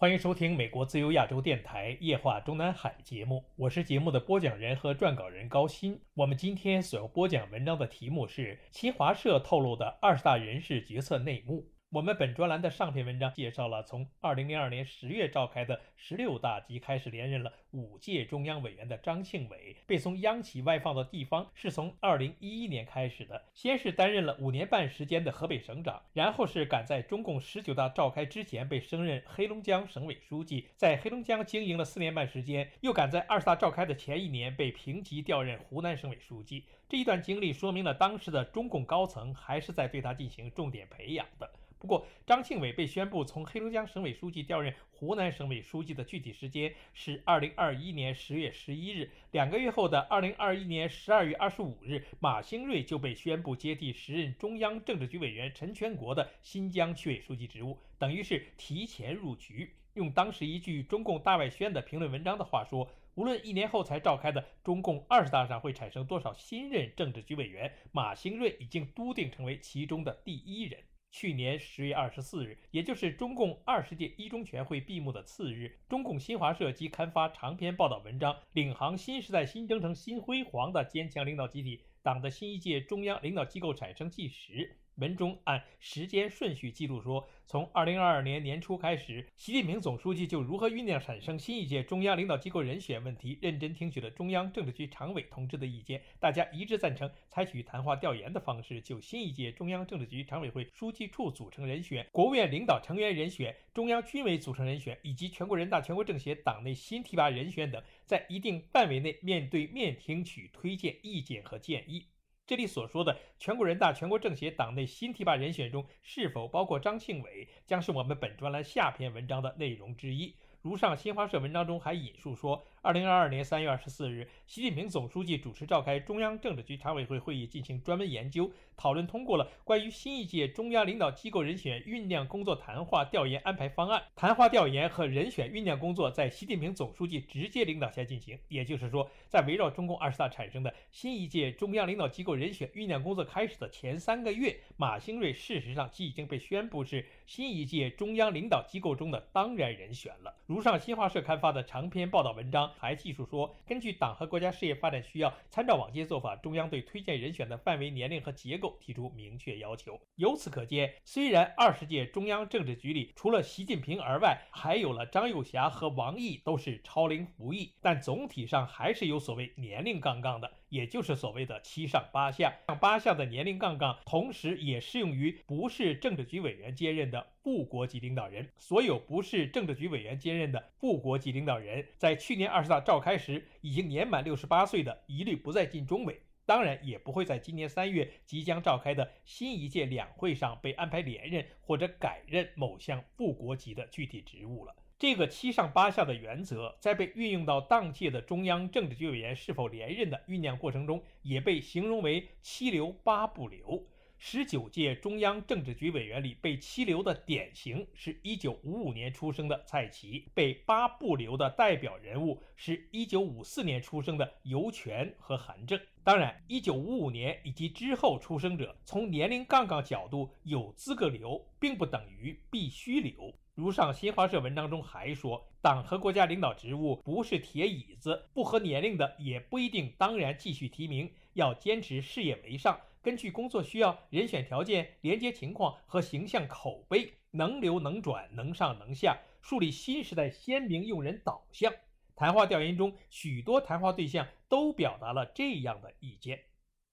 欢迎收听美国自由亚洲电台夜话中南海节目，我是节目的播讲人和撰稿人高鑫。我们今天所要播讲文章的题目是新华社透露的二十大人事决策内幕。我们本专栏的上篇文章介绍了从二零零二年十月召开的十六大即开始连任了五届中央委员的张庆伟，被从央企外放到地方是从二零一一年开始的。先是担任了五年半时间的河北省长，然后是赶在中共十九大召开之前被升任黑龙江省委书记，在黑龙江经营了四年半时间，又赶在二十大召开的前一年被平级调任湖南省委书记。这一段经历说明了当时的中共高层还是在对他进行重点培养的。不过，张庆伟被宣布从黑龙江省委书记调任湖南省委书记的具体时间是二零二一年十月十一日。两个月后的二零二一年十二月二十五日，马兴瑞就被宣布接替时任中央政治局委员陈全国的新疆区委书记职务，等于是提前入局。用当时一句中共大外宣的评论文章的话说，无论一年后才召开的中共二十大上会产生多少新任政治局委员，马兴瑞已经笃定成为其中的第一人。去年十月二十四日，也就是中共二十届一中全会闭幕的次日，中共新华社即刊发长篇报道文章，领航新时代新征程新辉煌的坚强领导集体，党的新一届中央领导机构产生纪实。文中按时间顺序记录说，从二零二二年年初开始，习近平总书记就如何酝酿产生新一届中央领导机构人选问题，认真听取了中央政治局常委同志的意见，大家一致赞成采取谈话调研的方式，就新一届中央政治局常委会书记处组成人选、国务院领导成员人选、中央军委组成人选以及全国人大、全国政协党内新提拔人选等，在一定范围内面对面听取推荐意见和建议。这里所说的全国人大、全国政协党内新提拔人选中是否包括张庆伟，将是我们本专栏下篇文章的内容之一。如上新华社文章中还引述说。二零二二年三月二十四日，习近平总书记主持召开中央政治局常委会会议，进行专门研究讨论，通过了关于新一届中央领导机构人选酝酿工作谈话调研安排方案。谈话调研和人选酝酿工作在习近平总书记直接领导下进行，也就是说，在围绕中共二十大产生的新一届中央领导机构人选酝酿工作开始的前三个月，马兴瑞事实上即已经被宣布是新一届中央领导机构中的当然人选了。如上新华社刊发的长篇报道文章。还技术说，根据党和国家事业发展需要，参照往届做法，中央对推荐人选的范围、年龄和结构提出明确要求。由此可见，虽然二十届中央政治局里除了习近平而外，还有了张又侠和王毅都是超龄服役，但总体上还是有所谓年龄杠杠的。也就是所谓的七上八下，上八下的年龄杠杠，同时也适用于不是政治局委员兼任的副国级领导人。所有不是政治局委员兼任的副国级领导人，在去年二十大召开时已经年满六十八岁的，一律不再进中委，当然也不会在今年三月即将召开的新一届两会上被安排连任或者改任某项副国级的具体职务了。这个七上八下的原则，在被运用到当届的中央政治局委员是否连任的酝酿过程中，也被形容为七留八不留。十九届中央政治局委员里被七留的典型是一九五五年出生的蔡奇，被八不留的代表人物是一九五四年出生的尤权和韩正。当然，一九五五年以及之后出生者，从年龄杠杠角度有资格留，并不等于必须留。如上新华社文章中还说，党和国家领导职务不是铁椅子，不合年龄的也不一定当然继续提名，要坚持事业为上，根据工作需要、人选条件、连接情况和形象口碑，能留能转，能上能下，树立新时代鲜明用人导向。谈话调研中，许多谈话对象都表达了这样的意见。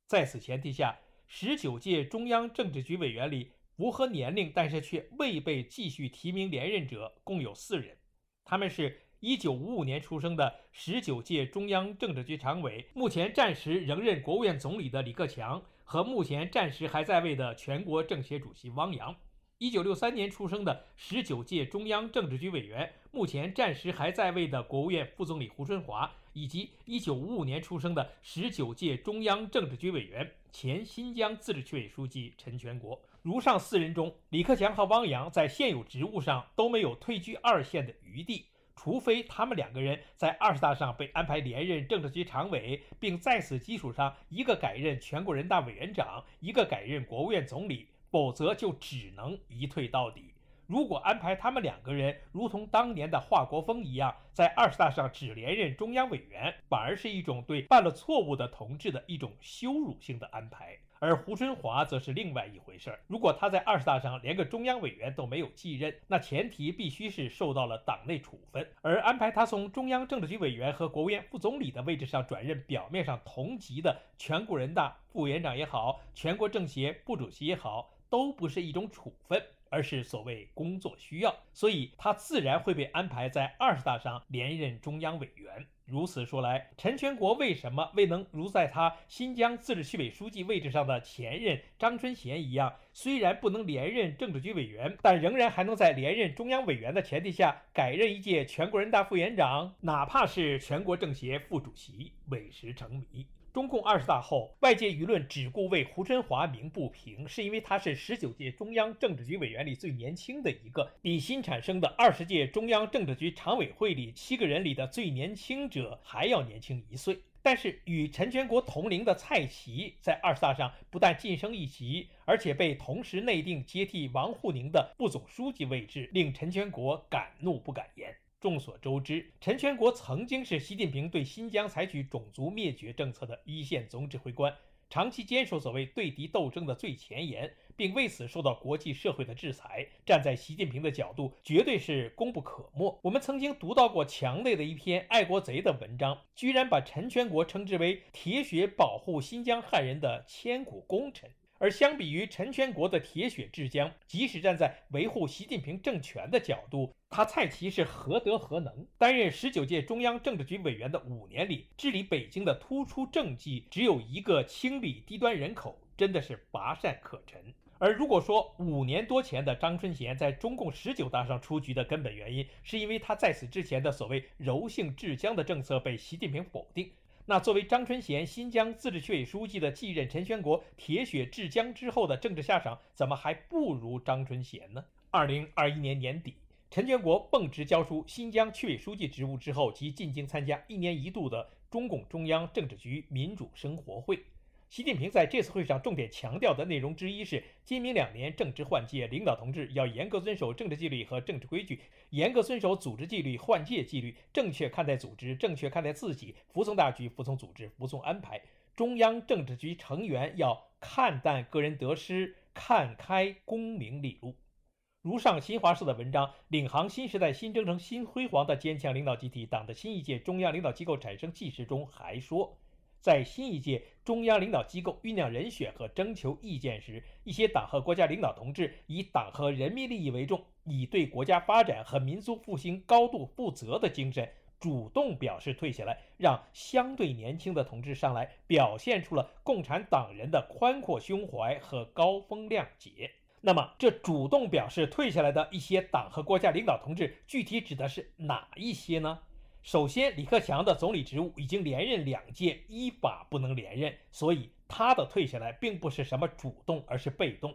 在此前提下，十九届中央政治局委员里。符合年龄但是却未被继续提名连任者共有四人，他们是一九五五年出生的十九届中央政治局常委，目前暂时仍任国务院总理的李克强和目前暂时还在位的全国政协主席汪洋；一九六三年出生的十九届中央政治局委员，目前暂时还在位的国务院副总理胡春华，以及1955年出生的十九届中央政治局委员、前新疆自治区委书记陈全国。如上四人中，李克强和汪洋在现有职务上都没有退居二线的余地。除非他们两个人在二十大上被安排连任政治局常委，并在此基础上一个改任全国人大委员长，一个改任国务院总理，否则就只能一退到底。如果安排他们两个人如同当年的华国锋一样，在二十大上只连任中央委员，反而是一种对犯了错误的同志的一种羞辱性的安排。而胡春华则是另外一回事儿。如果他在二十大上连个中央委员都没有继任，那前提必须是受到了党内处分。而安排他从中央政治局委员和国务院副总理的位置上转任表面上同级的全国人大副委员长也好，全国政协副主席也好，都不是一种处分，而是所谓工作需要，所以他自然会被安排在二十大上连任中央委员。如此说来，陈全国为什么未能如在他新疆自治区委书记位置上的前任张春贤一样，虽然不能连任政治局委员，但仍然还能在连任中央委员的前提下改任一届全国人大副委员长，哪怕是全国政协副主席，委实成谜。中共二十大后，外界舆论只顾为胡春华鸣不平，是因为他是十九届中央政治局委员里最年轻的一个，比新产生的二十届中央政治局常委会里七个人里的最年轻者还要年轻一岁。但是，与陈全国同龄的蔡奇在二十大上不但晋升一级，而且被同时内定接替王沪宁的副总书记位置，令陈全国敢怒不敢言。众所周知，陈全国曾经是习近平对新疆采取种族灭绝政策的一线总指挥官，长期坚守所谓对敌斗争的最前沿，并为此受到国际社会的制裁。站在习近平的角度，绝对是功不可没。我们曾经读到过墙内的一篇爱国贼的文章，居然把陈全国称之为铁血保护新疆汉人的千古功臣。而相比于陈全国的铁血治疆，即使站在维护习近平政权的角度，他蔡奇是何德何能？担任十九届中央政治局委员的五年里，治理北京的突出政绩只有一个：清理低端人口，真的是乏善可陈。而如果说五年多前的张春贤在中共十九大上出局的根本原因，是因为他在此之前的所谓柔性治疆的政策被习近平否定。那作为张春贤新疆自治区委书记的继任，陈全国铁血治疆之后的政治下场，怎么还不如张春贤呢？二零二一年年底，陈全国奉职交出新疆区委书记职务之后，即进京参加一年一度的中共中央政治局民主生活会。习近平在这次会上重点强调的内容之一是：今明两年政治换届，领导同志要严格遵守政治纪律和政治规矩，严格遵守组织纪律、换届纪律，正确看待组织，正确看待自己，服从大局，服从组织，服从安排。中央政治局成员要看淡个人得失，看开功名利禄。如上新华社的文章，领航新时代新征程新辉煌的坚强领导集体，党的新一届中央领导机构产生纪实中还说。在新一届中央领导机构酝酿人选和征求意见时，一些党和国家领导同志以党和人民利益为重，以对国家发展和民族复兴高度负责的精神，主动表示退下来，让相对年轻的同志上来，表现出了共产党人的宽阔胸怀和高风亮节。那么，这主动表示退下来的一些党和国家领导同志，具体指的是哪一些呢？首先，李克强的总理职务已经连任两届，依法不能连任，所以他的退下来并不是什么主动，而是被动。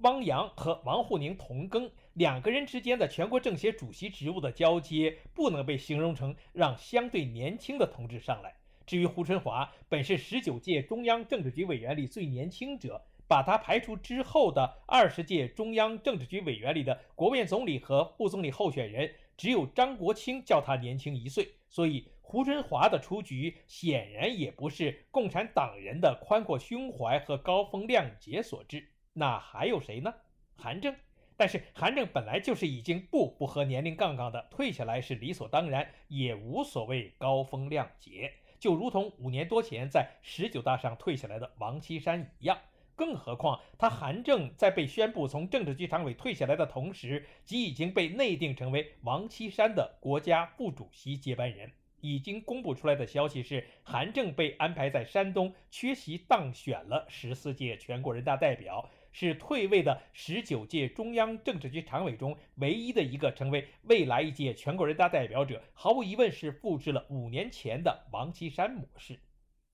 汪洋和王沪宁同庚，两个人之间的全国政协主席职务的交接，不能被形容成让相对年轻的同志上来。至于胡春华，本是十九届中央政治局委员里最年轻者，把他排除之后的二十届中央政治局委员里的国务院总理和副总理候选人。只有张国清叫他年轻一岁，所以胡春华的出局显然也不是共产党人的宽阔胸怀和高风亮节所致。那还有谁呢？韩正。但是韩正本来就是已经不不合年龄杠杠的，退下来是理所当然，也无所谓高风亮节。就如同五年多前在十九大上退下来的王岐山一样。更何况，他韩正在被宣布从政治局常委退下来的同时，即已经被内定成为王岐山的国家副主席接班人。已经公布出来的消息是，韩正被安排在山东缺席当选了十四届全国人大代表，是退位的十九届中央政治局常委中唯一的一个成为未来一届全国人大代表者，毫无疑问是复制了五年前的王岐山模式。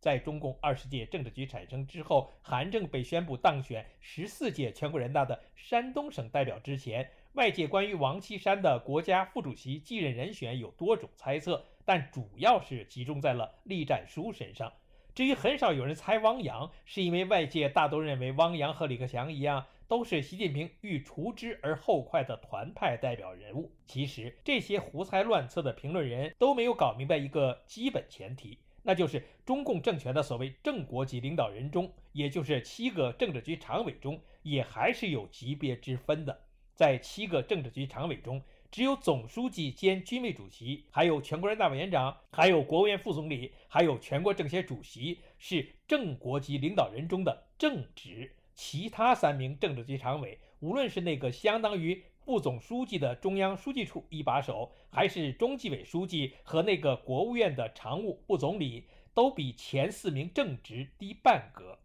在中共二十届政治局产生之后，韩正被宣布当选十四届全国人大的山东省代表之前，外界关于王岐山的国家副主席继任人选有多种猜测，但主要是集中在了栗战书身上。至于很少有人猜汪洋，是因为外界大都认为汪洋和李克强一样，都是习近平欲除之而后快的团派代表人物。其实，这些胡猜乱测的评论人都没有搞明白一个基本前提。那就是中共政权的所谓正国级领导人中，也就是七个政治局常委中，也还是有级别之分的。在七个政治局常委中，只有总书记兼军委主席，还有全国人大委员长，还有国务院副总理，还有全国政协主席是正国级领导人中的正职。其他三名政治局常委，无论是那个相当于。副总书记的中央书记处一把手，还是中纪委书记和那个国务院的常务副总理，都比前四名正职低半格。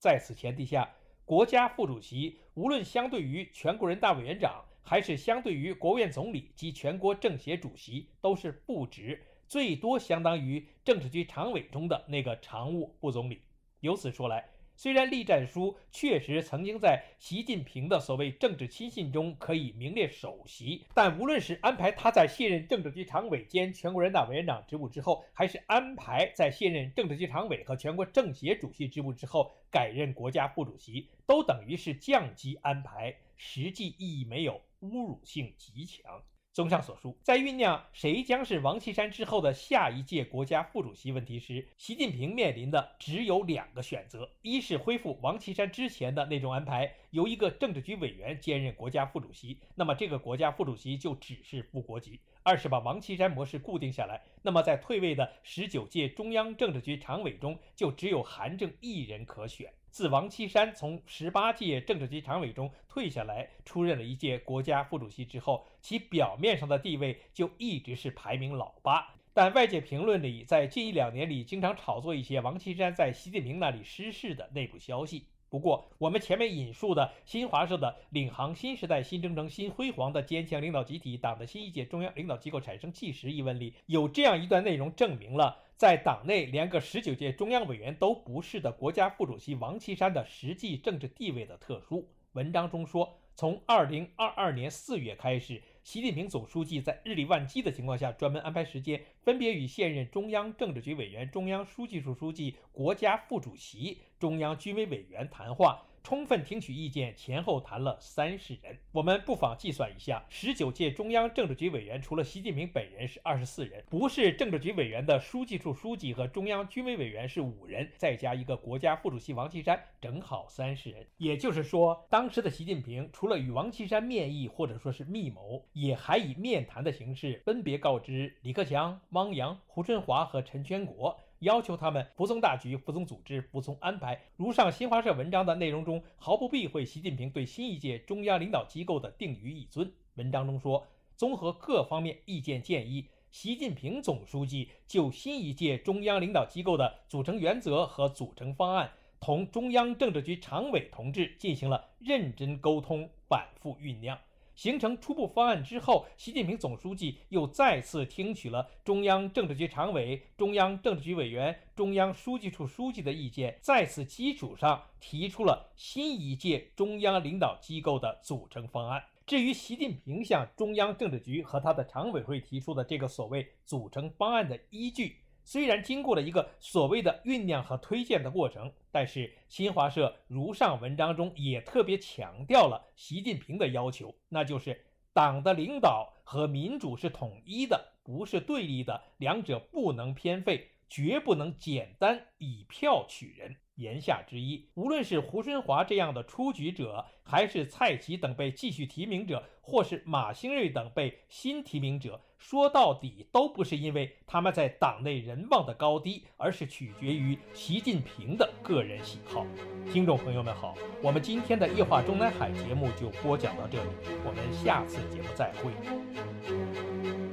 在此前提下，国家副主席无论相对于全国人大委员长，还是相对于国务院总理及全国政协主席，都是副职，最多相当于政治局常委中的那个常务副总理。由此说来。虽然栗战书确实曾经在习近平的所谓政治亲信中可以名列首席，但无论是安排他在卸任政治局常委兼全国人大委员长职务之后，还是安排在卸任政治局常委和全国政协主席职务之后改任国家副主席，都等于是降级安排，实际意义没有，侮辱性极强。综上所述，在酝酿谁将是王岐山之后的下一届国家副主席问题时，习近平面临的只有两个选择：一是恢复王岐山之前的那种安排，由一个政治局委员兼任国家副主席，那么这个国家副主席就只是副国级；二是把王岐山模式固定下来，那么在退位的十九届中央政治局常委中，就只有韩正一人可选。自王岐山从十八届政治局常委中退下来，出任了一届国家副主席之后，其表面上的地位就一直是排名老八。但外界评论里，在近一两年里，经常炒作一些王岐山在习近平那里失势的内部消息。不过，我们前面引述的新华社的“领航新时代新征程新辉煌的坚强领导集体，党的新一届中央领导机构产生纪实”一文里，有这样一段内容，证明了在党内连个十九届中央委员都不是的国家副主席王岐山的实际政治地位的特殊。文章中说，从二零二二年四月开始。习近平总书记在日理万机的情况下，专门安排时间，分别与现任中央政治局委员、中央书记处书记、国家副主席、中央军委委员谈话。充分听取意见，前后谈了三十人。我们不妨计算一下，十九届中央政治局委员除了习近平本人是二十四人，不是政治局委员的书记处书记和中央军委委员是五人，再加一个国家副主席王岐山，正好三十人。也就是说，当时的习近平除了与王岐山面议或者说是密谋，也还以面谈的形式分别告知李克强、汪洋、胡春华和陈全国。要求他们服从大局、服从组织、服从安排。如上新华社文章的内容中，毫不避讳习近平对新一届中央领导机构的定于一尊。文章中说，综合各方面意见建议，习近平总书记就新一届中央领导机构的组成原则和组成方案，同中央政治局常委同志进行了认真沟通，反复酝酿。形成初步方案之后，习近平总书记又再次听取了中央政治局常委、中央政治局委员、中央书记处书记的意见，在此基础上提出了新一届中央领导机构的组成方案。至于习近平向中央政治局和他的常委会提出的这个所谓组成方案的依据。虽然经过了一个所谓的酝酿和推荐的过程，但是新华社如上文章中也特别强调了习近平的要求，那就是党的领导和民主是统一的，不是对立的，两者不能偏废，绝不能简单以票取人。言下之意，无论是胡春华这样的出局者，还是蔡奇等被继续提名者，或是马兴瑞等被新提名者，说到底都不是因为他们在党内人望的高低，而是取决于习近平的个人喜好。听众朋友们好，我们今天的夜话中南海节目就播讲到这里，我们下次节目再会。